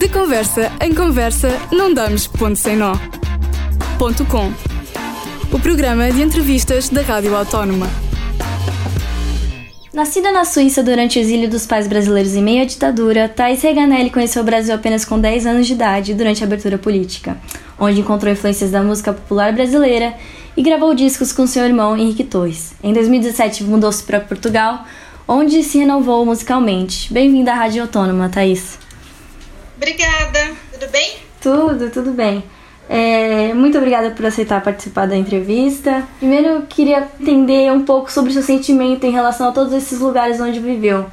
De conversa em conversa, não damos ponto sem nó. Ponto com. O programa de entrevistas da Rádio Autónoma. Nascida na Suíça durante o exílio dos pais brasileiros em meio à ditadura, Thais Reganelli conheceu o Brasil apenas com 10 anos de idade durante a abertura política, onde encontrou influências da música popular brasileira e gravou discos com seu irmão Henrique Torres. Em 2017 mudou-se para Portugal, onde se renovou musicalmente. Bem-vinda à Rádio Autônoma, Thaís. Obrigada, tudo bem? Tudo, tudo bem. É, muito obrigada por aceitar participar da entrevista. Primeiro, eu queria entender um pouco sobre o seu sentimento em relação a todos esses lugares onde viveu.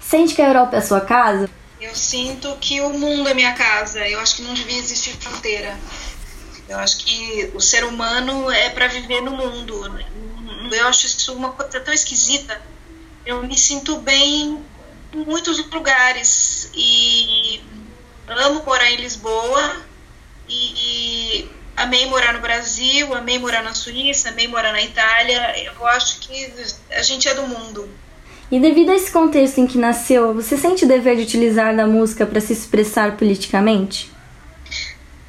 Sente que a Europa é a sua casa? Eu sinto que o mundo é minha casa. Eu acho que não devia existir fronteira. Eu acho que o ser humano é para viver no mundo. Eu acho isso uma coisa tão esquisita. Eu me sinto bem em muitos lugares e amo morar em Lisboa e amei morar no Brasil, amei morar na Suíça, amei morar na Itália. Eu acho que a gente é do mundo. E devido a esse contexto em que nasceu, você sente o dever de utilizar da música para se expressar politicamente?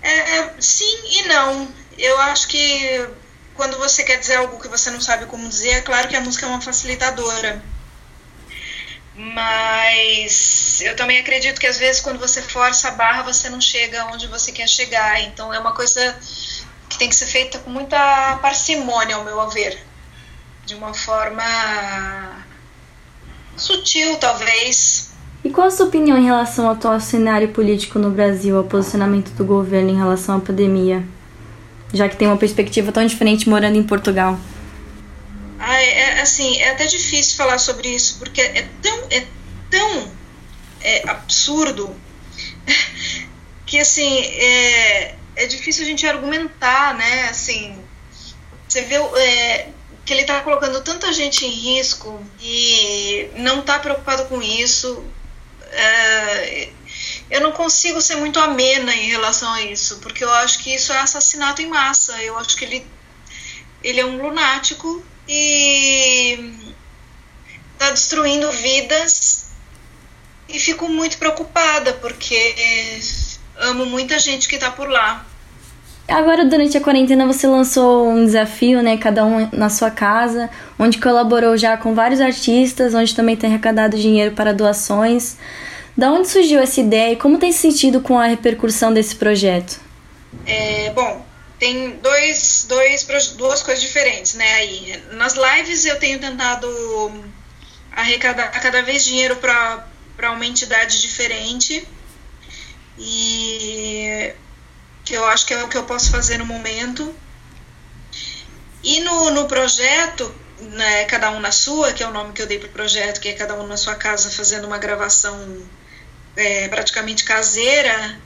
É, sim e não. Eu acho que quando você quer dizer algo que você não sabe como dizer, é claro que a música é uma facilitadora. Mas eu também acredito que às vezes quando você força a barra, você não chega onde você quer chegar. Então é uma coisa que tem que ser feita com muita parcimônia, ao meu ver. De uma forma sutil, talvez, e qual a sua opinião em relação ao atual cenário político no Brasil, ao posicionamento do governo em relação à pandemia? Já que tem uma perspectiva tão diferente morando em Portugal. Assim, é até difícil falar sobre isso, porque é tão, é tão é, absurdo que, assim, é, é difícil a gente argumentar, né? Assim, você vê é, que ele está colocando tanta gente em risco e não está preocupado com isso, é, eu não consigo ser muito amena em relação a isso, porque eu acho que isso é assassinato em massa. Eu acho que ele, ele é um lunático e está destruindo vidas e fico muito preocupada porque amo muita gente que está por lá. Agora, durante a quarentena, você lançou um desafio, né? Cada um na sua casa, onde colaborou já com vários artistas, onde também tem arrecadado dinheiro para doações. Da onde surgiu essa ideia e como tem se sentido com a repercussão desse projeto? É, bom, tem dois, dois, duas coisas diferentes, né? Aí, nas lives eu tenho tentado arrecadar cada vez dinheiro para uma entidade diferente e que eu acho que é o que eu posso fazer no momento. E no, no projeto, né, Cada Um na Sua, que é o nome que eu dei para o projeto, que é Cada Um na Sua Casa fazendo uma gravação é, praticamente caseira,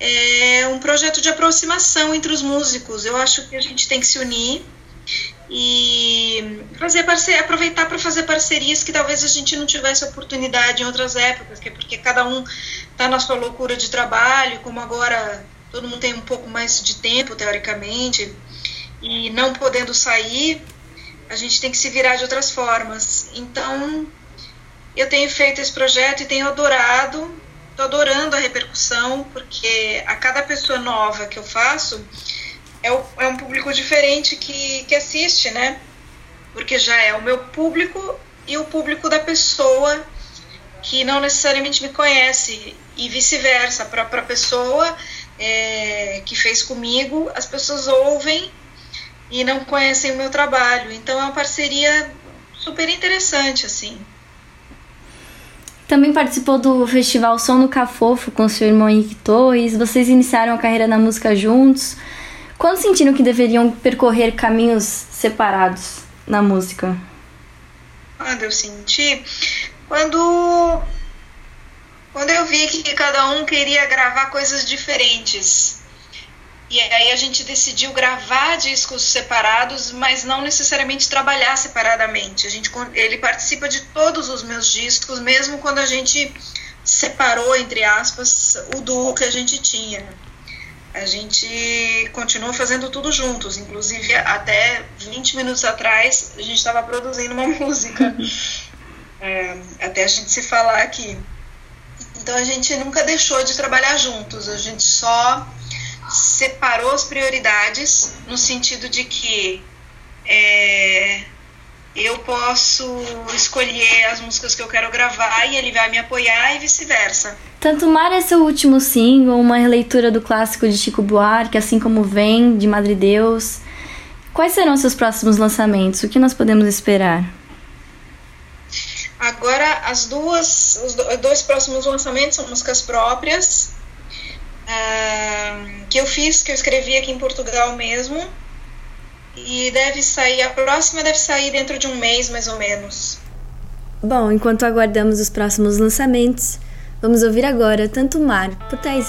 é um projeto de aproximação entre os músicos. Eu acho que a gente tem que se unir e fazer parceria, aproveitar para fazer parcerias que talvez a gente não tivesse oportunidade em outras épocas, que é porque cada um está na sua loucura de trabalho, como agora todo mundo tem um pouco mais de tempo, teoricamente, e não podendo sair, a gente tem que se virar de outras formas. Então, eu tenho feito esse projeto e tenho adorado, estou adorando a repercussão, porque a cada pessoa nova que eu faço, é, o, é um público diferente que, que assiste, né? Porque já é o meu público e o público da pessoa que não necessariamente me conhece, e vice-versa, a pessoa é, que fez comigo, as pessoas ouvem e não conhecem o meu trabalho. Então é uma parceria super interessante, assim. Também participou do festival Som no Cafofo com seu irmão Henrique Torres. Vocês iniciaram a carreira na música juntos. Quando sentiram que deveriam percorrer caminhos separados na música? Quando eu senti, quando quando eu vi que cada um queria gravar coisas diferentes. E aí a gente decidiu gravar discos separados, mas não necessariamente trabalhar separadamente. A gente, ele participa de todos os meus discos, mesmo quando a gente separou, entre aspas, o duo que a gente tinha. A gente continua fazendo tudo juntos, inclusive até 20 minutos atrás a gente estava produzindo uma música. É, até a gente se falar aqui. Então a gente nunca deixou de trabalhar juntos, a gente só separou as prioridades no sentido de que é, eu posso escolher as músicas que eu quero gravar e ele vai me apoiar e vice-versa. Tanto Mar é seu último single, uma releitura do clássico de Chico Buarque, assim como Vem, de Madre Deus. Quais serão seus próximos lançamentos? O que nós podemos esperar? Agora, as duas, os dois próximos lançamentos são músicas próprias uh, que eu fiz, que eu escrevi aqui em Portugal mesmo. E deve sair, a próxima deve sair dentro de um mês, mais ou menos. Bom, enquanto aguardamos os próximos lançamentos, vamos ouvir agora Tanto Mar, por Thaís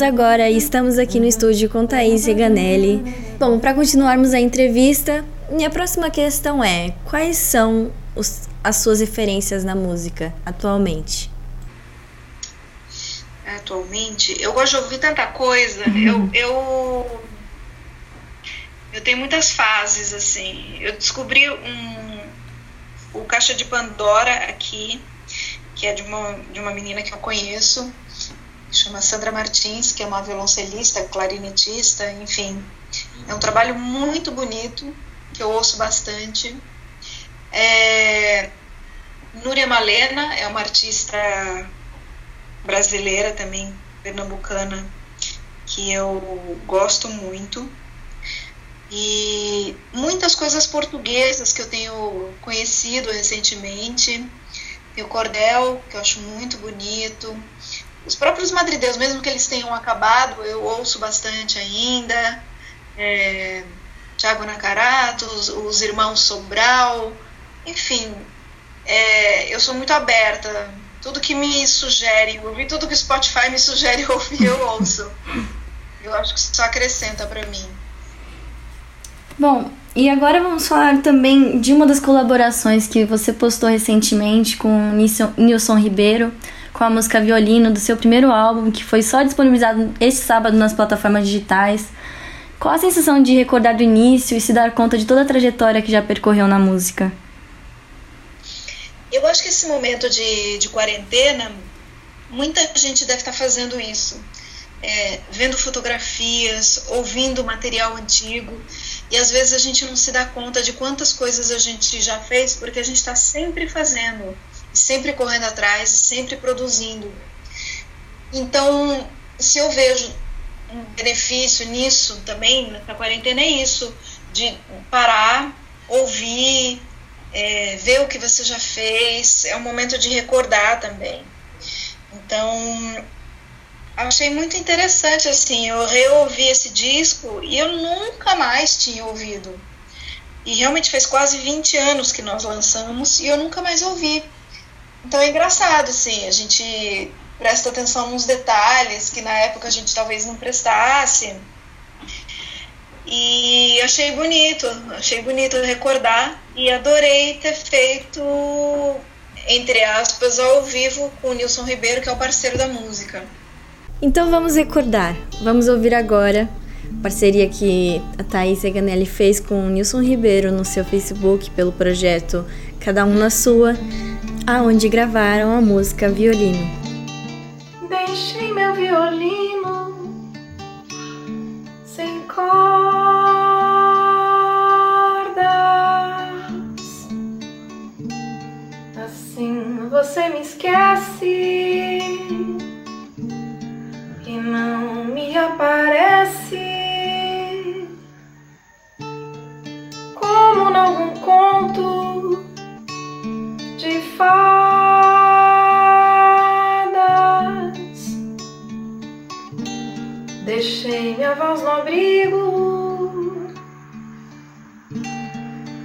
Voltamos agora e estamos aqui no estúdio com Thaís Reganelli. Bom, para continuarmos a entrevista, minha próxima questão é: quais são os, as suas referências na música atualmente? Atualmente, eu gosto de ouvir tanta coisa. Uhum. Eu, eu, eu tenho muitas fases assim. Eu descobri um, o Caixa de Pandora aqui, que é de uma, de uma menina que eu conheço chama Sandra Martins, que é uma violoncelista, clarinetista, enfim. É um trabalho muito bonito, que eu ouço bastante. É, Núria Malena é uma artista brasileira também, pernambucana, que eu gosto muito. E muitas coisas portuguesas que eu tenho conhecido recentemente. Tem o cordel, que eu acho muito bonito. Os próprios madrideus, mesmo que eles tenham acabado, eu ouço bastante ainda. É, Tiago Nacarato, os, os, irmãos Sobral, enfim, é, eu sou muito aberta. Tudo que me sugere ouvir, tudo que o Spotify me sugere ouvir, eu ouço. Eu acho que só acrescenta para mim. Bom, e agora vamos falar também de uma das colaborações que você postou recentemente com Nilson Ribeiro com a música Violino do seu primeiro álbum, que foi só disponibilizado este sábado nas plataformas digitais. Qual a sensação de recordar do início e se dar conta de toda a trajetória que já percorreu na música? Eu acho que esse momento de, de quarentena, muita gente deve estar fazendo isso. É, vendo fotografias, ouvindo material antigo, e às vezes a gente não se dá conta de quantas coisas a gente já fez, porque a gente está sempre fazendo sempre correndo atrás, sempre produzindo. Então, se eu vejo um benefício nisso também, na quarentena, é isso, de parar, ouvir, é, ver o que você já fez, é um momento de recordar também. Então, achei muito interessante, assim, eu reouvi esse disco e eu nunca mais tinha ouvido. E realmente faz quase 20 anos que nós lançamos e eu nunca mais ouvi. Então é engraçado, assim, a gente presta atenção nos detalhes que na época a gente talvez não prestasse. E achei bonito, achei bonito recordar e adorei ter feito, entre aspas, ao vivo com o Nilson Ribeiro, que é o parceiro da música. Então vamos recordar, vamos ouvir agora parceria que a Thaís Eganelli fez com o Nilson Ribeiro no seu Facebook pelo projeto Cada Um na Sua, aonde gravaram a música Violino. Deixei meu violino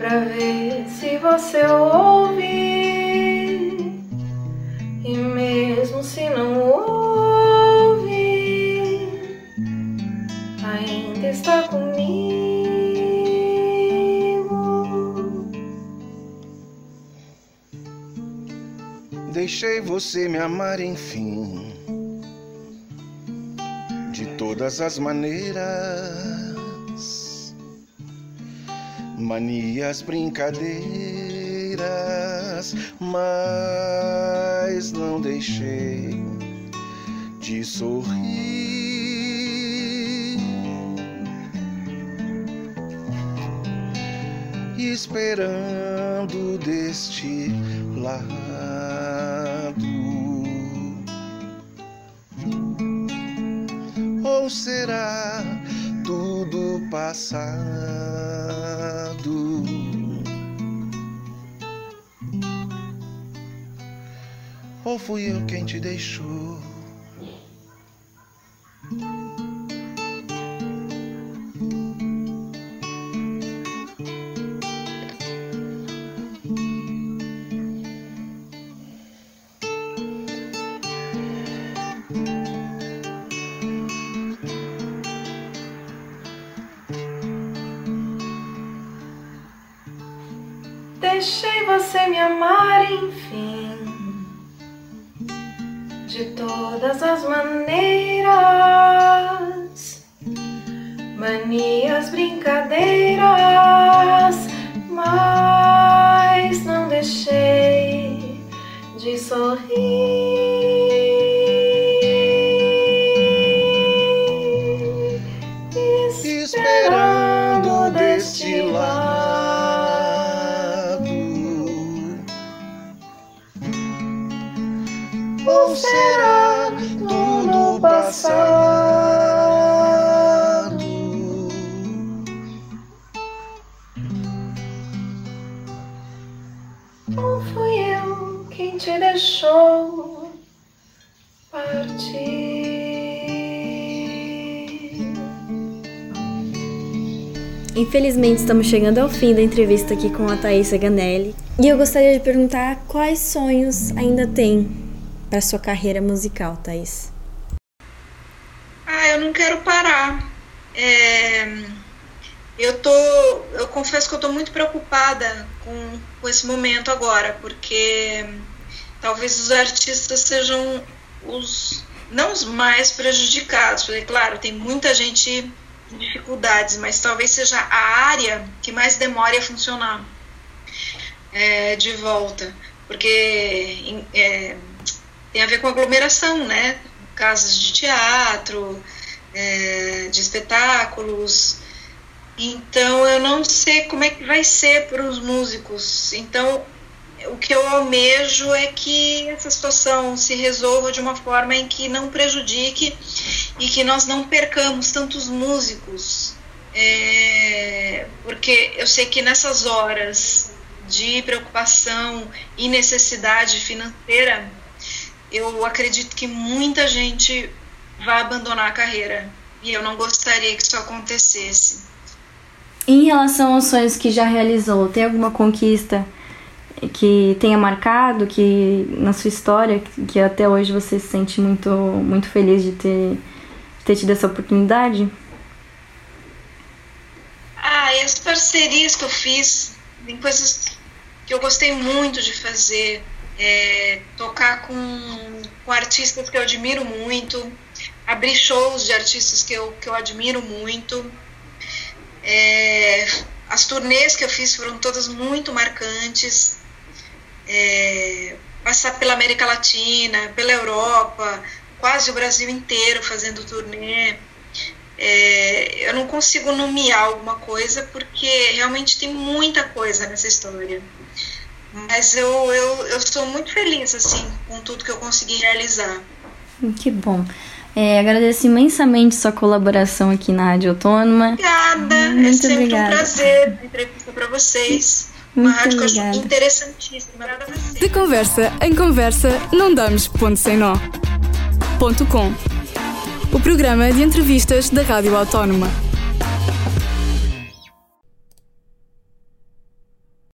pra ver se você ouve. E mesmo se não ouve, ainda está comigo. Deixei você me amar, enfim, de todas as maneiras, manias, brincadeiras, mas não deixei de sorrir. Esperando deste lado ou será tudo passado? Ou fui eu quem te deixou? Deixei você me amar, enfim, de todas as maneiras, manias, brincadeiras, mas não deixei de sorrir. Será tudo passado? Ou fui eu quem te deixou partir? Infelizmente estamos chegando ao fim da entrevista aqui com a Thaís Ganelli e eu gostaria de perguntar quais sonhos ainda tem para sua carreira musical, Thaís. Ah, eu não quero parar. É, eu tô, eu confesso que eu tô muito preocupada com, com esse momento agora, porque talvez os artistas sejam os não os mais prejudicados, porque claro, tem muita gente em dificuldades, mas talvez seja a área que mais demore a funcionar é, de volta, porque é, tem a ver com aglomeração, né? Casas de teatro, é, de espetáculos. Então eu não sei como é que vai ser para os músicos. Então o que eu almejo é que essa situação se resolva de uma forma em que não prejudique e que nós não percamos tantos músicos. É, porque eu sei que nessas horas de preocupação e necessidade financeira, eu acredito que muita gente vai abandonar a carreira e eu não gostaria que isso acontecesse. Em relação aos sonhos que já realizou, tem alguma conquista que tenha marcado, que na sua história, que até hoje você se sente muito, muito feliz de ter, de ter tido essa oportunidade? Ah, e as parcerias que eu fiz, tem coisas que eu gostei muito de fazer. É, tocar com, com artistas que eu admiro muito, abrir shows de artistas que eu, que eu admiro muito. É, as turnês que eu fiz foram todas muito marcantes. É, passar pela América Latina, pela Europa, quase o Brasil inteiro fazendo turnê. É, eu não consigo nomear alguma coisa porque realmente tem muita coisa nessa história. Mas eu, eu, eu estou muito feliz assim com tudo que eu consegui realizar. Que bom. É, agradeço imensamente sua colaboração aqui na Rádio Autônoma. Obrigada, é muito é sempre obrigada. um prazer entrevista para vocês. Muito Uma rádio obrigada. que eu acho interessantíssima. De conversa em conversa, não damos ponto sem nó. Ponto com. O programa de entrevistas da Rádio Autónoma.